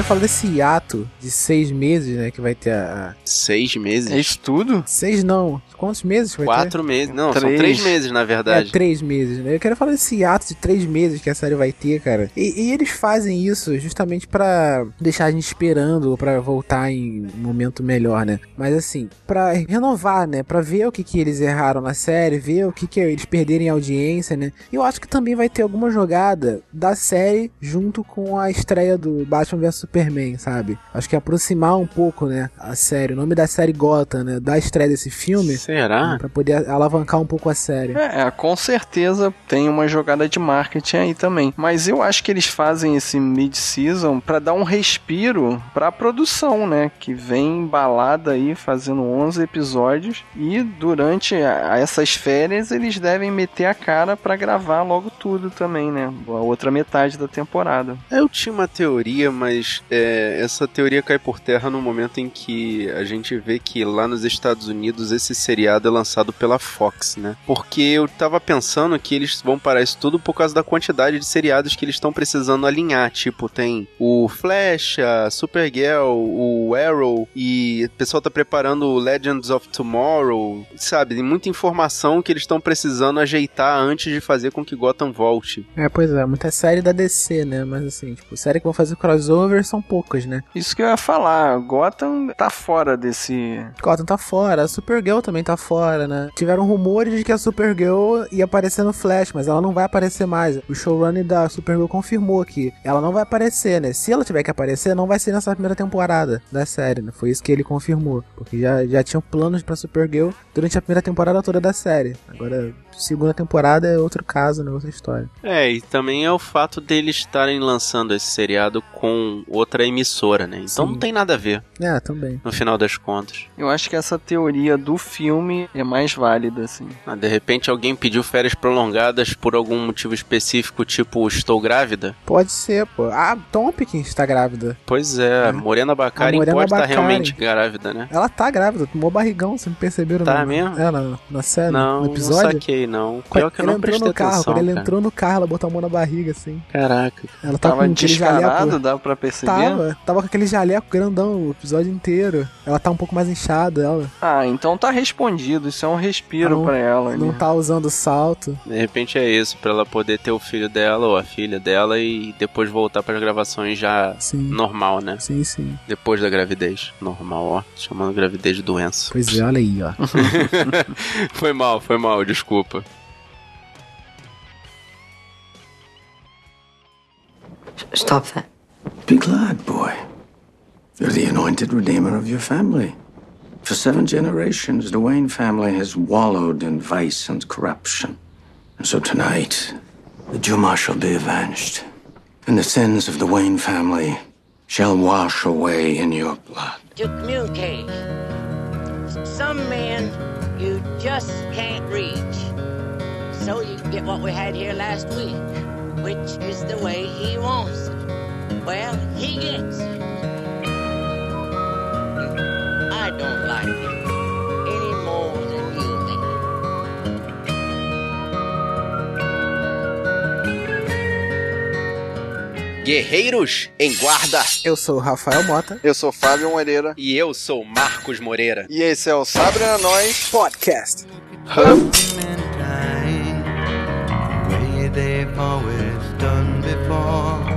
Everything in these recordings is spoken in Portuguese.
quero falar desse hiato de seis meses, né? Que vai ter a. Seis meses? É isso tudo? Seis não. Quantos meses vai Quatro meses. Não, Três. são três meses, na ter? verdade. É, três meses, né? Eu quero falar desse hiato de três meses que a série vai ter, cara. E, e eles fazem isso justamente pra deixar a gente esperando, pra voltar em um momento melhor, né? Mas assim, pra renovar, né? Pra ver o que, que eles erraram na série, ver o que, que eles perderam em audiência, né? E eu acho que também vai ter alguma jogada da série junto com a estreia do Batman vs Superman, sabe? Acho que aproximar um pouco, né? A série, o nome da série Gotham, né? Da estreia desse filme. Será? Pra poder alavancar um pouco a série. É, com certeza tem uma jogada de marketing aí também. Mas eu acho que eles fazem esse mid-season pra dar um respiro pra produção, né? Que vem embalada aí fazendo 11 episódios e durante a- essas férias eles devem meter a cara pra gravar logo tudo também, né? A outra metade da temporada. Eu tinha uma teoria, mas é, essa teoria cai por terra no momento em que a gente vê que lá nos Estados Unidos esse seriado é lançado pela Fox, né? Porque eu tava pensando que eles vão parar isso tudo por causa da quantidade de seriados que eles estão precisando alinhar. Tipo, tem o Flash, Supergirl, o Arrow e o pessoal tá preparando o Legends of Tomorrow, sabe? Tem muita informação que eles estão precisando ajeitar antes de fazer com que Gotham volte. É, pois é, muita série da DC, né? Mas assim, tipo, série que vão fazer crossover são poucas, né? Isso que eu ia falar, Gotham tá fora desse. Gotham tá fora, a Supergirl também tá fora, né? Tiveram rumores de que a Supergirl ia aparecer no Flash, mas ela não vai aparecer mais. O showrunner da Supergirl confirmou que ela não vai aparecer, né? Se ela tiver que aparecer, não vai ser nessa primeira temporada da série, né? Foi isso que ele confirmou. Porque já, já tinham planos pra Supergirl durante a primeira temporada toda da série. Agora, segunda temporada é outro caso, né? Outra história. É, e também é o fato deles estarem lançando esse seriado com outra emissora, né? Então Sim. não tem nada a ver, É, também. no final das contas. Eu acho que essa teoria do filme é mais válida, assim. Ah, de repente alguém pediu férias prolongadas por algum motivo específico, tipo, estou grávida? Pode ser, pô. A Tompkins tá grávida. Pois é, a Morena Baccarin A Morena pode estar Baccarin. realmente grávida, né? Ela tá grávida, tomou barrigão, vocês não perceberam? Tá não? mesmo? É, na, na série, não, no não episódio. saquei, não. Pior que eu não entrou prestei no carro, atenção, quando ele cara. entrou no carro, ela botou a mão na barriga, assim. Caraca. Ela tá Tava com aquele descarado, dá pra perceber? Tava, tava com aquele jaleco grandão o episódio inteiro. Ela tá um pouco mais inchada, ela. Ah, então tá respondido. Isso é um respiro Não- pra ela. Não ali. tá usando salto. De repente é isso, pra ela poder ter o filho dela ou a filha dela e depois voltar pras gravações já Sim. normal, né? Sim, sim. Depois da gravidez. Normal, ó. Chamando gravidez de doença. Pois é, olha aí, ó. foi mal, foi mal, desculpa. Stop that. Be glad, boy. You're the anointed redeemer of your family. For seven generations, the Wayne family has wallowed in vice and corruption. And so tonight, the Juma shall be avenged. And the sins of the Wayne family shall wash away in your blood. to communicate. Some men you just can't reach. So you get what we had here last week, which is the way he wants it. Well, he gets it. I don't like it any more than you do. Guerreiros em guarda. Eu sou o Rafael Mota. Eu sou Fábio Moreira E eu sou Marcos Moreira. e esse é o Sabre a Nós. Podcast. way they've always done before.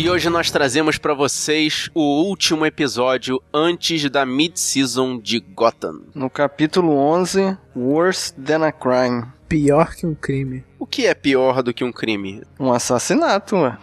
E hoje nós trazemos pra vocês o último episódio antes da mid-season de Gotham. No capítulo 11, Worse Than a Crime. Pior que um crime. O que é pior do que um crime? Um assassinato, ué.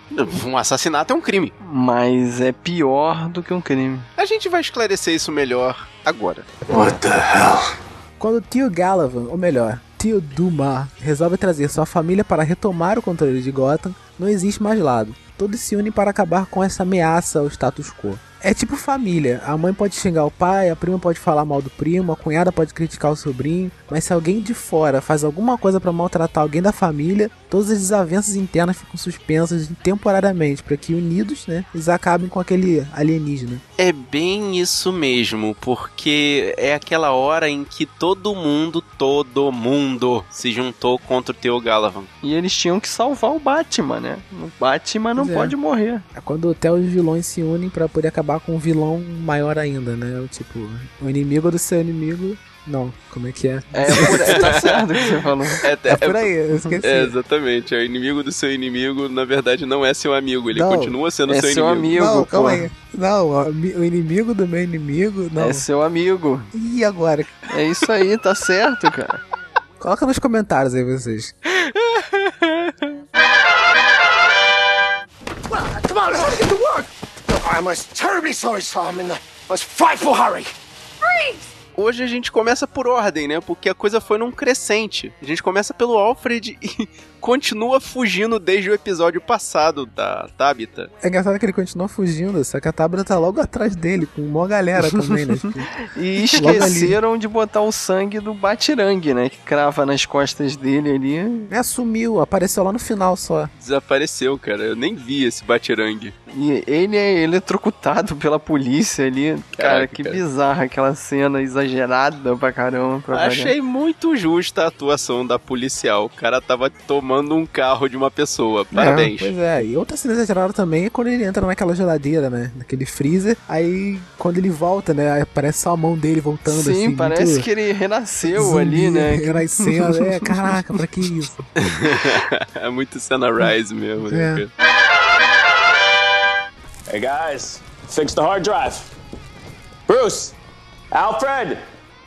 Um assassinato é um crime. Mas é pior do que um crime. A gente vai esclarecer isso melhor agora. What the hell? Quando o tio Galavan, ou melhor, tio Dumas, resolve trazer sua família para retomar o controle de Gotham, não existe mais lado. Todos se unem para acabar com essa ameaça ao status quo. É tipo família. A mãe pode xingar o pai, a prima pode falar mal do primo, a cunhada pode criticar o sobrinho, mas se alguém de fora faz alguma coisa para maltratar alguém da família, todas as desavenças internas ficam suspensas temporariamente para que unidos, né, eles acabem com aquele alienígena. É bem isso mesmo, porque é aquela hora em que todo mundo, todo mundo se juntou contra o Theo Galavan. E eles tinham que salvar o Batman, né? O Batman não Pois é. pode morrer. É quando até os vilões se unem pra poder acabar com um vilão maior ainda, né? O Tipo, o inimigo do seu inimigo. Não, como é que é? É, por, é tá certo o que você falou. É, É por aí, eu esqueci. É, exatamente. É o inimigo do seu inimigo, na verdade, não é seu amigo. Ele Não, continua sendo É seu, seu inimigo. amigo, não, pô. calma aí. Não, o inimigo do meu inimigo. Não. É seu amigo. E agora? É isso aí, tá certo, cara. Coloca nos comentários aí vocês. I must terribly sorry, sir. I'm in the most frightful hurry. Hoje a gente começa por ordem, né? Porque a coisa foi num crescente. A gente começa pelo Alfred e continua fugindo desde o episódio passado da Tabitha. É engraçado que ele continua fugindo, só que a Tabra tá logo atrás dele, com uma galera também, né? Tipo, E esqueceram de botar o sangue do Batirangue, né? Que crava nas costas dele ali. né, sumiu, apareceu lá no final só. Desapareceu, cara. Eu nem vi esse batirangue. E ele é eletrocutado pela polícia ali. Cara, Caraca, que cara. bizarra aquela cena exagerada pra caramba. Pra variar. Achei muito justa a atuação da policial. O cara tava tomando um carro de uma pessoa. Parabéns. É, pois é, e outra cena exagerada também é quando ele entra naquela geladeira, né? Naquele freezer. Aí quando ele volta, né? aí Aparece só a mão dele voltando Sim, assim. parece muito que ele renasceu zumbi, ali, né? Renascendo. É, caraca, pra que isso? é muito cena Rise mesmo, né, É. Hey guys, fix the hard drive. Bruce, Alfred.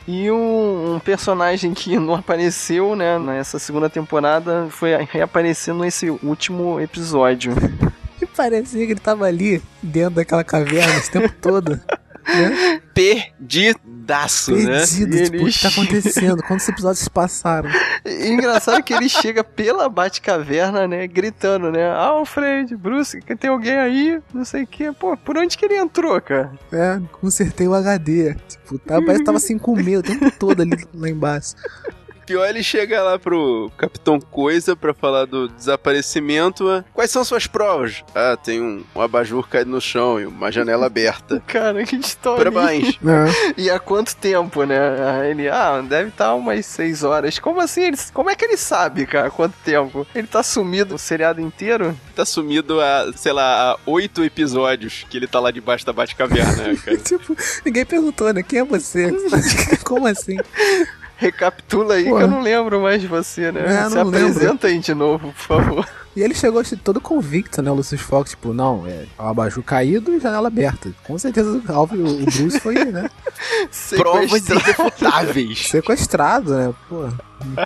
E um, um personagem que não apareceu, né, nessa segunda temporada, foi reaparecer nesse último episódio. E parecia que ele tava ali, dentro daquela caverna esse tempo todo. Né? Perdidaço, né? Perdido, E tipo, o que tá acontecendo? Quantos episódios se passaram? Engraçado que ele chega pela Batcaverna, né, gritando, né, Alfred, Bruce, tem alguém aí, não sei o que. Pô, por onde que ele entrou, cara? É, consertei o HD. Tipo, tá, parece que tava assim com medo o tempo todo ali lá embaixo. Pior ele chega lá pro Capitão Coisa pra falar do desaparecimento. ah, Quais são suas provas? Ah, tem um, um abajur caído no chão e uma janela aberta. Cara, que história. Parabéns. É. E há quanto tempo, né? Aí Ele, ah, deve estar umas seis horas. Como assim? Ele, como é que ele sabe, cara, quanto tempo? Ele tá sumido o seriado inteiro? Tá sumido há, sei lá, há oito episódios que ele tá lá debaixo da Batcaverna, né, cara. Tipo, ninguém perguntou, né? Quem é você? Como assim? Recapitula aí Porra. que eu não lembro mais de você, né? É, Se não lembro. apresenta aí de novo, por favor. E ele chegou assim, todo convicto, né? O Lucius Fox, tipo, não, é o abajur caído e janela aberta. Com certeza o Alvin, o Bruce foi, né? Provas Sequestrado. irrefutáveis. Sequestrado, né? Pô,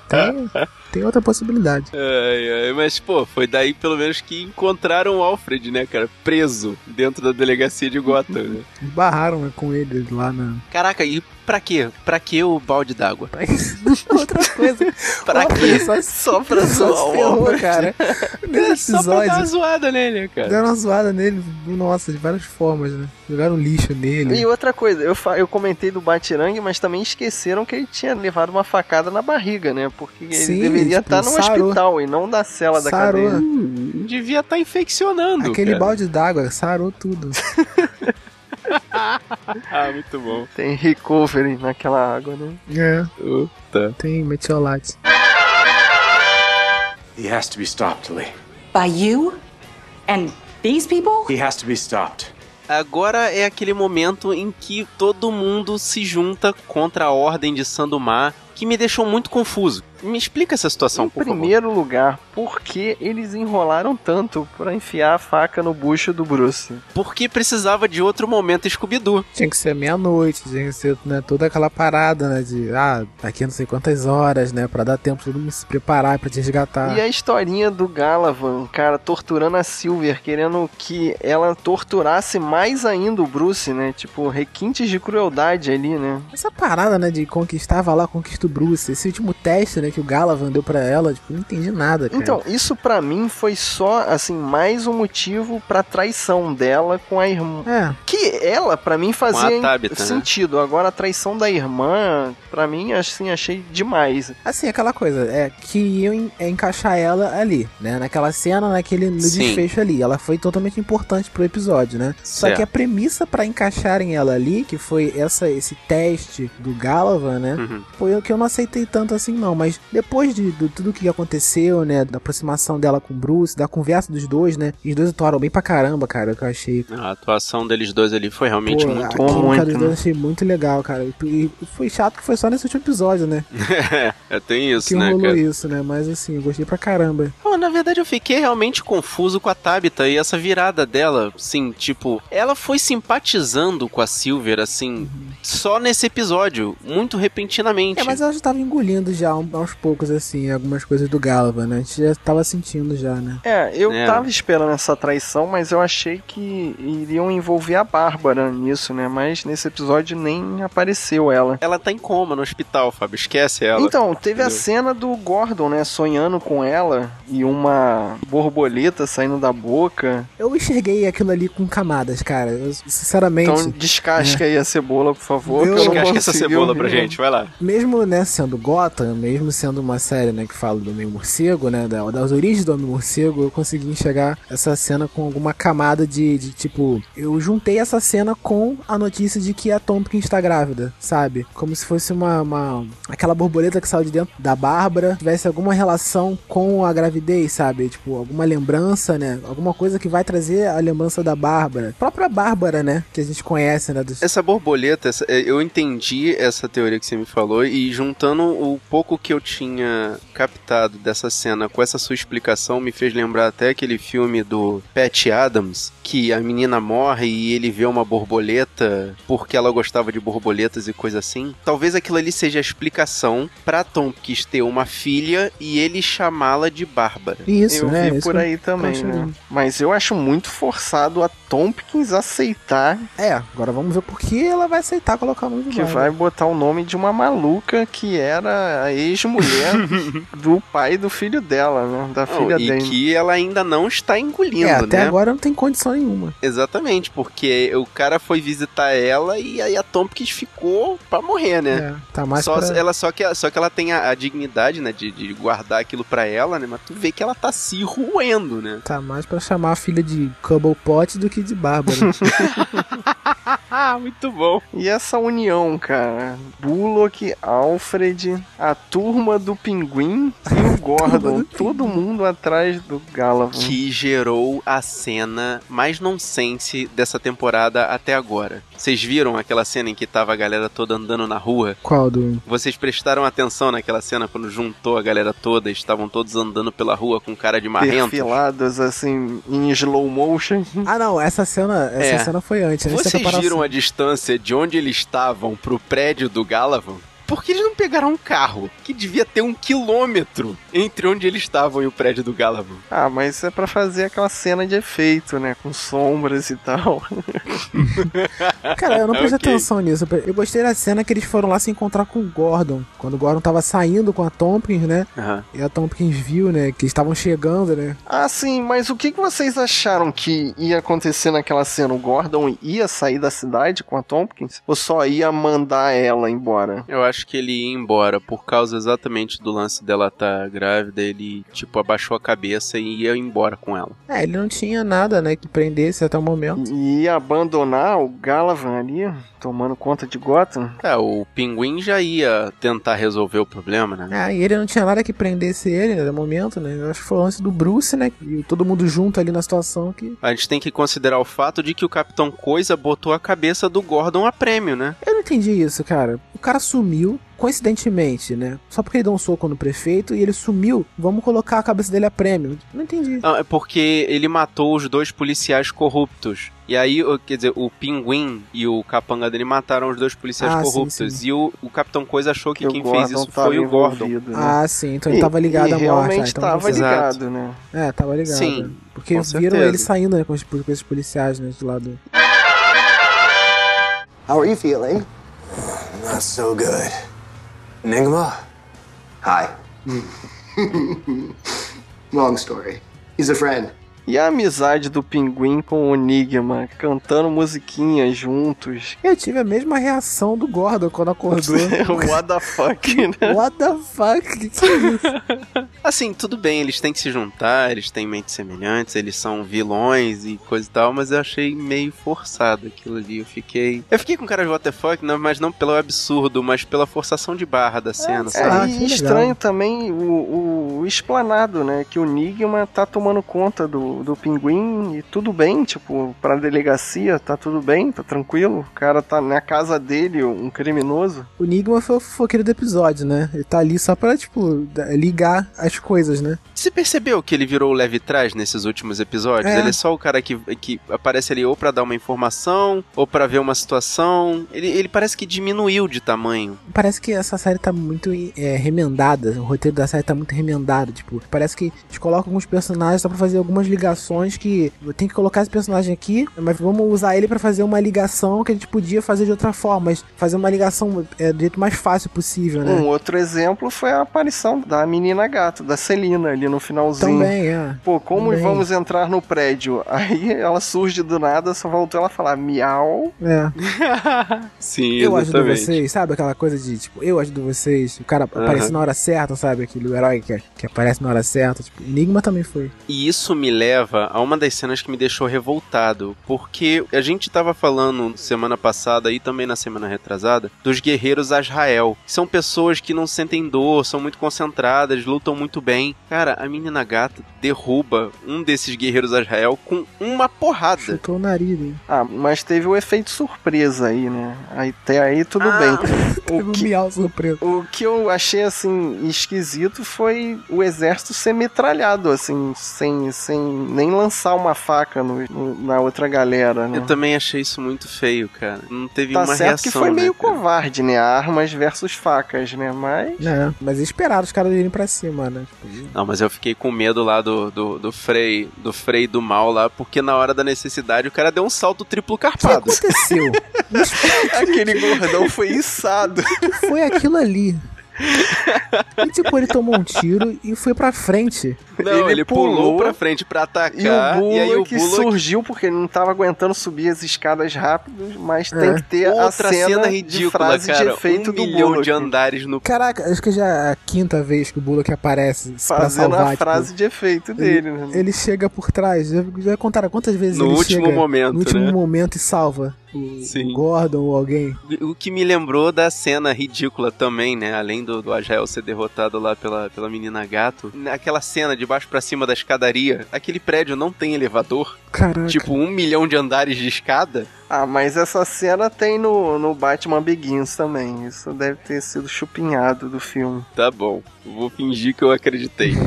tem, tem outra possibilidade. Ai, ai, mas, pô, foi daí pelo menos que encontraram o Alfred, né, cara? Preso dentro da delegacia de Gotham, né? Barraram com ele lá na. Caraca, e pra quê? Pra que o balde d'água? outra coisa. Pra quê? Só, Só pra só zoar ferrou, cara. Nesse Só pra dar uma episódio. zoada nele, cara. Deram uma zoada nele, nossa, de várias formas, né? Jogaram lixo nele. E outra coisa, eu, eu comentei do Batirangue, mas também esqueceram que ele tinha levado uma facada na barriga, né? Porque ele Sim, deveria tipo, estar no sarou. hospital e não na cela da Sarou. cadeia. Hum, devia estar infeccionando. Aquele cara. balde d'água sarou tudo. Ah, muito bom. Tem recovery naquela água, né? É, Puta. tem metiolate. He has to be stopped, Lee. By you? And these people? He has to be stopped. Agora é aquele momento em que todo mundo se junta contra a ordem de Sandumar, que me deixou muito confuso. Me explica essa situação, Em por favor. primeiro lugar, por que eles enrolaram tanto pra enfiar a faca no bucho do Bruce? Porque precisava de outro momento Scooby-Doo. Tinha que ser meia-noite, tinha que ser né, toda aquela parada, né? De, ah, daqui a não sei quantas horas, né? Pra dar tempo de todo mundo se preparar pra te resgatar. E a historinha do Galavan, cara, torturando a Silver, querendo que ela torturasse mais ainda o Bruce, né? Tipo, requintes de crueldade ali, né? Essa parada, né, de conquistar, vai lá, conquista do Bruce. Esse último teste, né, que o Galavan deu pra ela, tipo, não entendi nada, cara. Então, isso pra mim foi só, assim, mais um motivo pra traição dela com a irmã. É. Que ela, pra mim, fazia Tabitha, né? sentido. Agora, a traição da irmã, pra mim, assim, achei demais. Assim, aquela coisa, é que iam en- é encaixar ela ali, né? Naquela cena, naquele no Sim. desfecho ali. Ela foi totalmente importante pro episódio, né? Só Certo. que a premissa pra encaixarem ela ali, que foi essa esse teste do Galavan, né? Uhum. Foi o que eu não aceitei tanto assim, não. Mas depois de, de tudo que aconteceu, né? Da aproximação dela com o Bruce, da conversa dos dois, né? Os dois atuaram bem pra caramba, cara. Que eu achei. A atuação deles dois ali foi realmente Pô, muito química muito, dos né? dois eu achei muito legal, cara. E foi chato que foi só nesse último episódio, né? é, tem isso, que né, rolou cara? isso, né? Mas assim, eu gostei pra caramba. Na verdade eu fiquei realmente confuso com a Tabitha e essa virada dela, assim, tipo, ela foi simpatizando com a Silver, assim, só nesse episódio, muito repentinamente. É, mas ela já tava engolindo já um- aos poucos, assim, algumas coisas do Galva, né? A gente já tava sentindo já, né? É, eu É. tava esperando essa traição, mas eu achei que iriam envolver a Bárbara nisso, né? Mas nesse episódio nem apareceu ela. Ela tá em coma no hospital, Fábio, esquece ela. Então, teve a Entendeu? cena do Gordon, né? Sonhando com ela e uma borboleta saindo da boca. Eu enxerguei aquilo ali com camadas, cara. Eu, sinceramente, Então descasca aí a cebola, por favor. Eu- que eu não Descasca essa cebola pra gente, vai lá. mesmo, né, sendo Gotham, mesmo sendo uma série, né, que fala do meio morcego, né, da- das origens do homem morcego, eu consegui enxergar essa cena com alguma camada de, de, tipo, eu juntei essa cena com a notícia de que a Tompkins está grávida, sabe? Como se fosse uma, uma aquela borboleta que saiu de dentro da Bárbara, tivesse alguma relação com a gravidez, sabe? Tipo, alguma lembrança, né? Alguma coisa que vai trazer a lembrança da Bárbara. A própria Bárbara, né, que a gente conhece, né, dos Essa borboleta, essa- é, eu entendi essa teoria que você me falou e juntando o pouco que eu tinha captado dessa cena com essa sua explicação me fez lembrar até aquele filme do Pat Adams, que a menina morre e ele vê uma borboleta porque ela gostava de borboletas e coisa assim. Talvez aquilo ali seja a explicação pra Tom quis ter uma filha e ele chamá-la de Bárbara. Isso, eu né? vi isso por aí também, né? Mas eu acho muito forçado a Tompkins aceitar É, agora vamos ver por que ela vai aceitar colocar o nome do que Bárbara. vai botar o nome de uma maluca que era a ex-mulher do pai e do filho dela, né? Da Não, filha e dele. que ela ainda não está engolindo, É, até né? agora não tem condição nenhuma. Exatamente, porque o cara foi visitar ela e aí a Tompkins ficou pra morrer, né? É, tá mais só, pra... ela, só, que, só que ela tem a, a dignidade, né, de, de guardar aquilo pra ela, né? Mas tu vê que ela tá se roendo, né? Tá mais pra chamar a filha de Cobblepot do que de Bárbara. Ah, muito bom. E essa união, cara? Bullock, Alfred, a turma do Pinguim e o Gordon. Todo mundo atrás do Galavan. Que gerou a cena mais nonsense dessa temporada até agora. Vocês viram aquela cena em que tava a galera toda andando na rua? Qual do... Vocês prestaram atenção naquela cena quando juntou a galera toda e estavam todos andando pela rua com cara de marrento? Perfilados assim em slow motion. Ah, não, essa cena, essa É. cena foi antes. Vocês viram a distância de onde eles estavam pro prédio do Galavan? Por que eles não pegaram um carro que devia ter um quilômetro entre onde eles estavam e o prédio do Galavan? Ah, mas é pra fazer aquela cena de efeito, né? Com sombras e tal. Cara, eu não prestei Ok. atenção nisso. Eu gostei da cena que eles foram lá se encontrar com o Gordon. Quando o Gordon tava saindo com a Tompkins, né? Aham. E a Tompkins viu, né? Que eles estavam chegando, né? Ah, sim, mas o que, que vocês acharam que ia acontecer naquela cena? O Gordon ia sair da cidade com a Tompkins? Ou só ia mandar ela embora? Eu acho que ele ia embora por causa exatamente do lance dela estar grávida. Ele, tipo, abaixou a cabeça e ia embora com ela. É, ele não tinha nada, né? Que prendesse até o momento. E ia abandonar o Galavan ali, tomando conta de Gotham? É, o pinguim já ia tentar resolver o problema, né? Ah, e ele não tinha nada que prendesse ele, né? No momento, né? Eu acho que foi o lance do Bruce, né? E todo mundo junto ali na situação que. A gente tem que considerar o fato de que o Capitão Coisa botou a cabeça do Gordon a prêmio, né? Eu não entendi isso, cara. O cara sumiu, coincidentemente, né? Só porque ele deu um soco no prefeito e ele sumiu, vamos colocar a cabeça dele a prêmio. Não entendi. Ah, é porque ele matou os dois policiais corruptos. E aí, o- quer dizer, o Pinguim e o capanga dele mataram os dois policiais Ah, sim, corruptos. sim. E o, o Capitão Coisa achou que, Que quem fez isso foi o Gordon. né? Ah, sim, então ele E- tava ligado e à morte. realmente ah, então tava Exato. ligado, né? É, tava ligado. Sim, né? Porque viram certeza. ele saindo né, com, os, com esses policiais, né? Do lado. How are you feeling? Not so good. Enigma? Hi. Long story. He's a friend. E a amizade do pinguim com o Enigma, cantando musiquinhas juntos. Eu tive a mesma reação do Gordon quando acordou. What the fuck, né? What the fuck? Que que é isso? Assim, tudo bem, eles têm que se juntar, eles têm mentes semelhantes, eles são vilões e coisa e tal, mas eu achei meio forçado aquilo ali. Eu fiquei. Eu fiquei com cara de what the fuck, não, mas não pelo absurdo, mas pela forçação de barra da cena, É, sabe? e estranho também o, o, o explanado, né? Que o Enigma tá tomando conta do, do pinguim e tudo bem, tipo, pra delegacia, tá tudo bem, tá tranquilo. O cara tá na casa dele, um criminoso. O Enigma foi o fofoqueiro do episódio, né? Ele tá ali só pra, tipo, ligar as coisas, né? Você percebeu que ele virou o leve trás nesses últimos episódios? É. Ele é só o cara que, que aparece ali ou pra dar uma informação, ou pra ver uma situação. Ele, ele parece que diminuiu de tamanho. Parece que essa série tá muito é, remendada. O roteiro da série tá muito remendado. Tipo, parece que eles colocam alguns personagens só pra fazer algumas ligações que tem que colocar esse personagem aqui, mas vamos usar ele pra fazer uma ligação que a gente podia fazer de outra forma, mas fazer uma ligação é, do jeito mais fácil possível, né? Um outro exemplo foi a aparição da menina gato, da Celina, ali no finalzinho. Também, é. Pô, como Também. vamos entrar no prédio? Aí ela surge do nada, só voltou ela a falar miau. É. Sim, Eu ajudo exatamente. vocês, sabe? Aquela coisa de, tipo, eu ajudo vocês. O cara aparece Aham. na hora certa, sabe? Aquele herói que, que aparece na hora certa. Tipo, Enigma também foi. E isso me leva a uma das cenas que me deixou revoltado, porque a gente tava falando semana passada e também na semana retrasada dos guerreiros Azrael. São pessoas que não sentem dor, são muito concentradas, lutam muito bem. Cara, a menina gata derruba um desses guerreiros Azrael com uma porrada. Chutou o nariz, hein? Ah, mas teve o efeito surpresa aí, né? Até aí tudo Ah. bem. Teve um miau surpreso. O que eu achei, assim, esquisito foi o exército ser metralhado, assim, sem, sem nem lançar uma faca no- no- na outra galera, né? Eu também achei isso muito feio, cara. Não teve Tá uma certo reação. que foi né, meio cara? covarde, né? Armas versus facas, né? Mas. É, mas esperaram os caras irem pra cima, né? Tipo, Não, mas eu fiquei com medo lá do, do, do Frei, do Frei do mal lá, porque na hora da necessidade o cara deu um salto triplo o que carpado. aconteceu? Aquele gordão foi içado. O que foi aquilo ali? E tipo, ele tomou um tiro e foi pra frente. Não, ele, pulou, pulou pra frente pra atacar. E o Bullock aí o Bullock surgiu porque ele não tava aguentando subir as escadas rápido, mas É. tem que ter a Outra cena, cena de ridícula, frase cara. de efeito um do milhão Bullock. de andares no. Caraca, acho que já é a quinta vez que o Bullock aparece pra Fazendo salvar. a tipo, frase de efeito dele, né? Ele chega por trás. Já, já contaram quantas vezes No ele último chega momento, no último né? momento e salva o, Sim. o Gordon ou alguém. O que me lembrou da cena ridícula também, né? Além do, do Ajael ser derrotado lá pela, pela menina gato. Aquela cena de baixo pra cima da escadaria. Aquele prédio não tem elevador. Caraca. Tipo, um milhão de andares de escada. Ah, mas essa cena tem no, no Batman Begins também. Isso deve ter sido chupinhado do filme. Tá bom. Vou fingir que eu acreditei.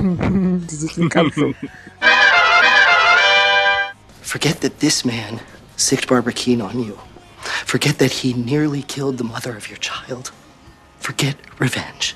Forget that this man sicked Barbara Keene on you. Forget that he nearly killed the mother of your child. Forget revenge.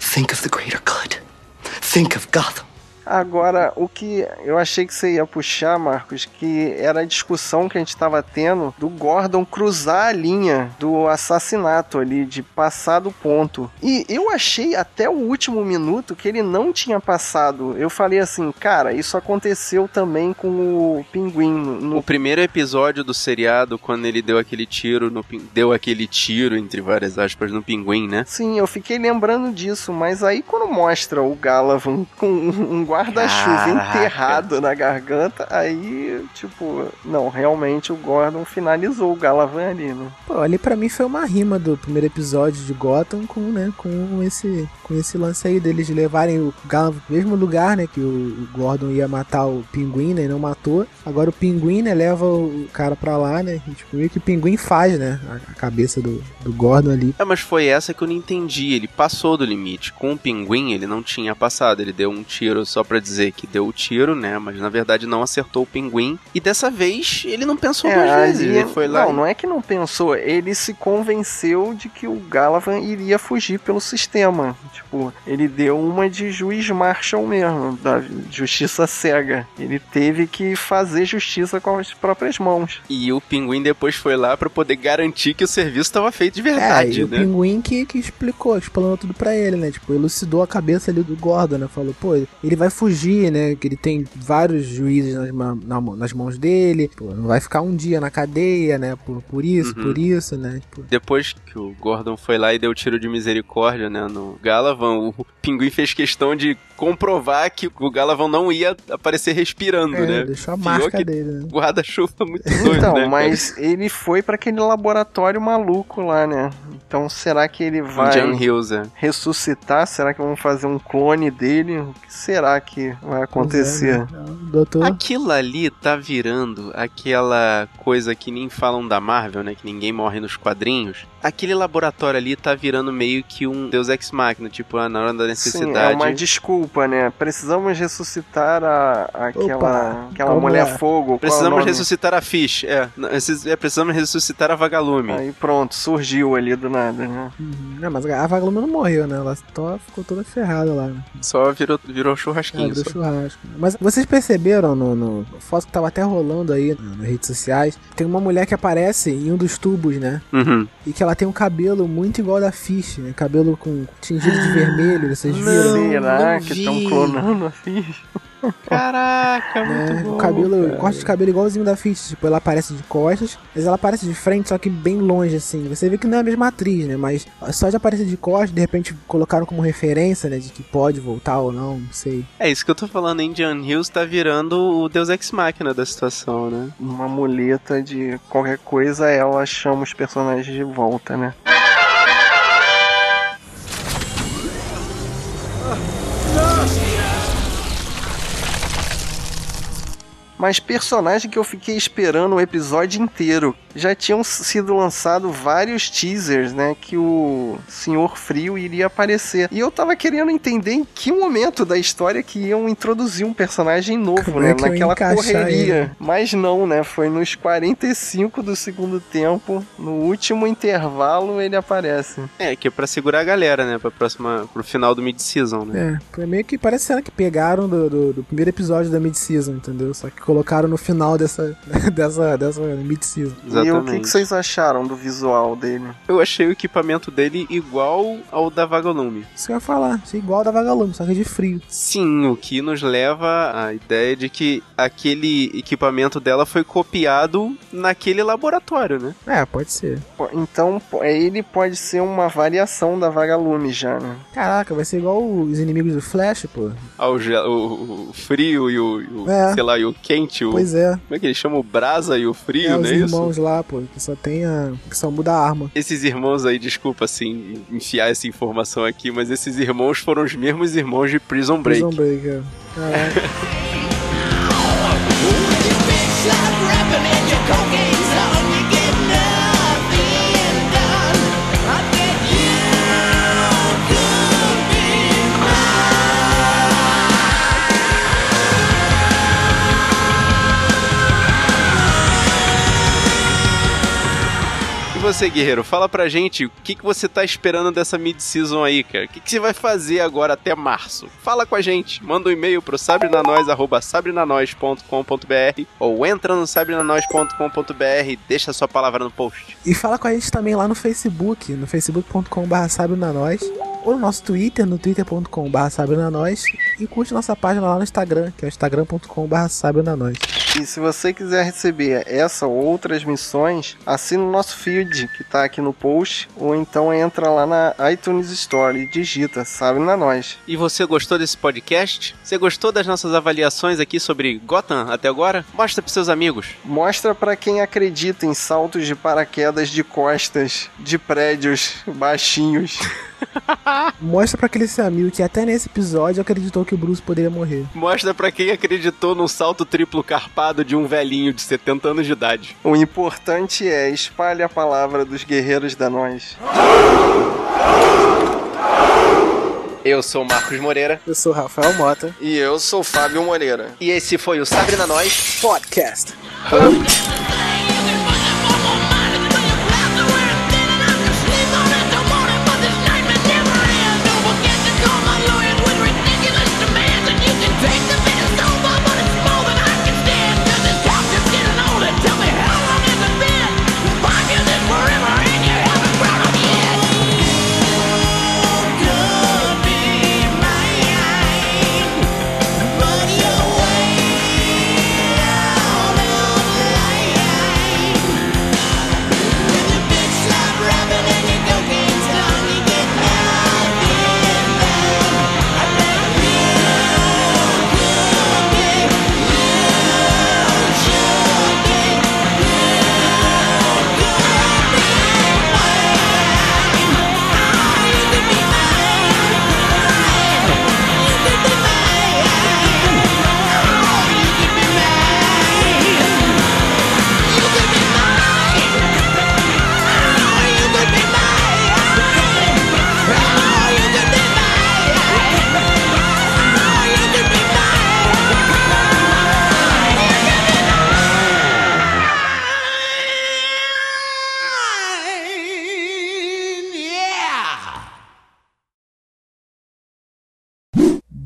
Think of the greater good. Think of Gotham. Agora, o que eu achei que você ia puxar, Marcos, que era a discussão que a gente estava tendo do Gordon cruzar a linha do assassinato ali, de passar do ponto. E eu achei até o último minuto que ele não tinha passado. Eu falei assim, cara, isso aconteceu também com o Pinguim. No... O primeiro episódio do seriado, quando ele deu aquele tiro no deu aquele tiro, entre várias aspas, no pinguim, né? Sim, eu fiquei lembrando disso, mas aí quando mostra o Galavan com um guarda-chuva enterrado na garganta, aí, tipo, não, realmente o Gordon finalizou o Galavan ali, né? Pô, ali pra mim foi uma rima do primeiro episódio de Gotham com, né, com esse, com esse lance aí deles de levarem o Galo pro mesmo lugar, né, que o, o Gordon ia matar o Pinguim, né, e não matou. Agora o Pinguim, né, leva o cara pra lá, né, e tipo, meio que o Pinguim faz, né, a, a cabeça do, do Gordon ali. É, mas foi essa que eu não entendi. Ele passou do limite. Com o pinguim, ele não tinha passado. Ele deu um tiro só só pra dizer que deu o tiro, né? Mas na verdade não acertou o pinguim. E dessa vez ele não pensou duas vezes. Ele foi lá. Não, não é que não pensou, ele se convenceu de que o Galavan iria fugir pelo sistema. Tipo, ele deu uma de juiz Marshall mesmo, da justiça cega. Ele teve que fazer justiça com as próprias mãos. E o pinguim depois foi lá pra poder garantir que o serviço estava feito de É, verdade, e o né? pinguim que, que explicou, explanou tudo pra ele, né? Tipo, elucidou a cabeça ali do Gordon, né? Falou, pô, ele vai fugir, né? Que ele tem vários juízes nas, na nas mãos dele. Pô, não vai ficar um dia na cadeia, né? Por, por isso, Uhum. por isso, né? Tipo, Depois que o Gordon foi lá e deu tiro de misericórdia, né, no Galavan, o pinguim fez questão de comprovar que o Galavan não ia aparecer respirando, é, né? deixou a marca que dele, né? Guarda-chuva muito doido, Então, né? mas ele foi pra aquele laboratório maluco lá, né? Então, será que ele vai John Hills, é. ressuscitar? Será que vão fazer um clone dele? O que será que vai acontecer? Pois é, né? Doutor. Aquilo ali tá virando aquela coisa que nem falam da Marvel, né? Que ninguém morre nos quadrinhos. Aquele laboratório ali tá virando meio que um Deus Ex Machina, tipo, ah, na hora da Sim, necessidade. é uma desculpa, né? Precisamos ressuscitar a, aquela, Opa, aquela mulher fogo. é o Precisamos nome? ressuscitar a Fish, é. É, Precisamos ressuscitar a Vagalume. Aí pronto, surgiu ali do nada, né? Uhum. Não, mas a Vagalume não morreu, né? Ela só ficou toda ferrada lá, né? Só virou, virou Ah, churrasquinho. do só. churrasco. Mas vocês perceberam no, no foto que tava até rolando aí nas redes sociais? Tem uma mulher que aparece em um dos tubos, né? Uhum. E que ela tem um cabelo muito igual da Fish, né? Cabelo com tingido de vermelho, vocês viram? Será não que estão clonando a Fish? Caraca, muito né? bom. O cabelo, cara. corte de cabelo igualzinho da Fish. Tipo, ela aparece de costas, mas ela aparece de frente, só que bem longe, assim. Você vê que não é a mesma atriz, né? Mas só de aparecer de costas, de repente colocaram como referência, né? De que pode voltar ou não, não sei. É isso que eu tô falando, Indian Hills tá virando o Deus Ex Machina da situação, né? Uma muleta de qualquer coisa, ela chama os personagens de volta, né? Mas personagem que eu fiquei esperando o episódio inteiro. Já tinham sido lançados vários teasers, né? Que o Senhor Frio iria aparecer. E eu tava querendo entender em que momento da história que iam introduzir um personagem novo, Como né? é Naquela correria. ele? Mas não, né? Foi nos 45 do segundo tempo. No último intervalo ele aparece. É, que é pra segurar a galera, né? Pra próxima, pro final do mid-season, né? É, foi meio que parece cena que pegaram do, do, do primeiro episódio da mid-season, entendeu? Só que colocaram no final dessa, dessa, dessa mid-season. E o que, que vocês acharam do visual dele? Eu achei o equipamento dele igual ao da Vagalume. Isso que eu ia falar, achei igual ao da Vagalume, só que de frio. Sim, o que nos leva à ideia de que aquele equipamento dela foi copiado naquele laboratório, né? É, pode ser. Então ele pode ser uma variação da Vagalume já, né? Caraca, vai ser igual os inimigos do Flash, pô. Ao ge- o, o frio e o, o- É. sei lá, e o quente, o, Pois é. como é que eles chamam? O brasa e o frio, é, não os é isso? irmãos lá, pô, que só tem a. que só muda a arma. Esses irmãos aí, desculpa assim, enfiar essa informação aqui, mas esses irmãos foram os mesmos irmãos de Prison Break. Prison Break, é. Caraca. você, guerreiro, fala pra gente o que, que você tá esperando dessa mid-season aí, cara. O que, que você vai fazer agora até março? Fala com a gente, manda um e-mail pro sabrenanois.sabrenanois.com.br ou entra no sabrenanois.com.br e deixa sua palavra no post. E fala com a gente também lá no Facebook, no facebook.com.br sabrenanois, ou no nosso Twitter, no twitter.com.br sabrenanois, e curte nossa página lá no Instagram, que é o instagram.com.br sabrenanois. E se você quiser receber essa ou outras missões, assina o nosso feed que tá aqui no post, ou então entra lá na iTunes Store e digita Sabe na Nós. E você gostou desse podcast? Você gostou das nossas avaliações aqui sobre Gotham até agora? Mostra pros seus amigos. Mostra pra quem acredita em saltos de paraquedas de costas, de prédios baixinhos. Mostra pra aquele seu amigo que até nesse episódio acreditou que o Bruce poderia morrer. Mostra pra quem acreditou num salto triplo carpado de um velhinho de 70 anos de idade. O importante é espalhe a palavra dos guerreiros da nós. Eu sou o Marcos Moreira. Eu sou o Rafael Mota. E eu sou o Fábio Moreira. E esse foi o Sabrina Nós Podcast.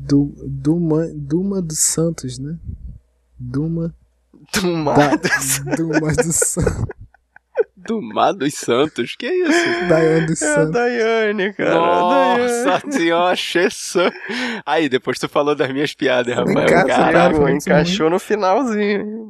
Du, Duma, Duma dos Santos, né? Duma. Duma da, dos- Duma dos Santos. Do Mar dos Santos? Que isso? Daiane dos É a Santos. Daiane, cara. Nossa senhora, Chessa. Aí, depois tu falou das minhas piadas. Encaixa, Caraca. encaixou no finalzinho.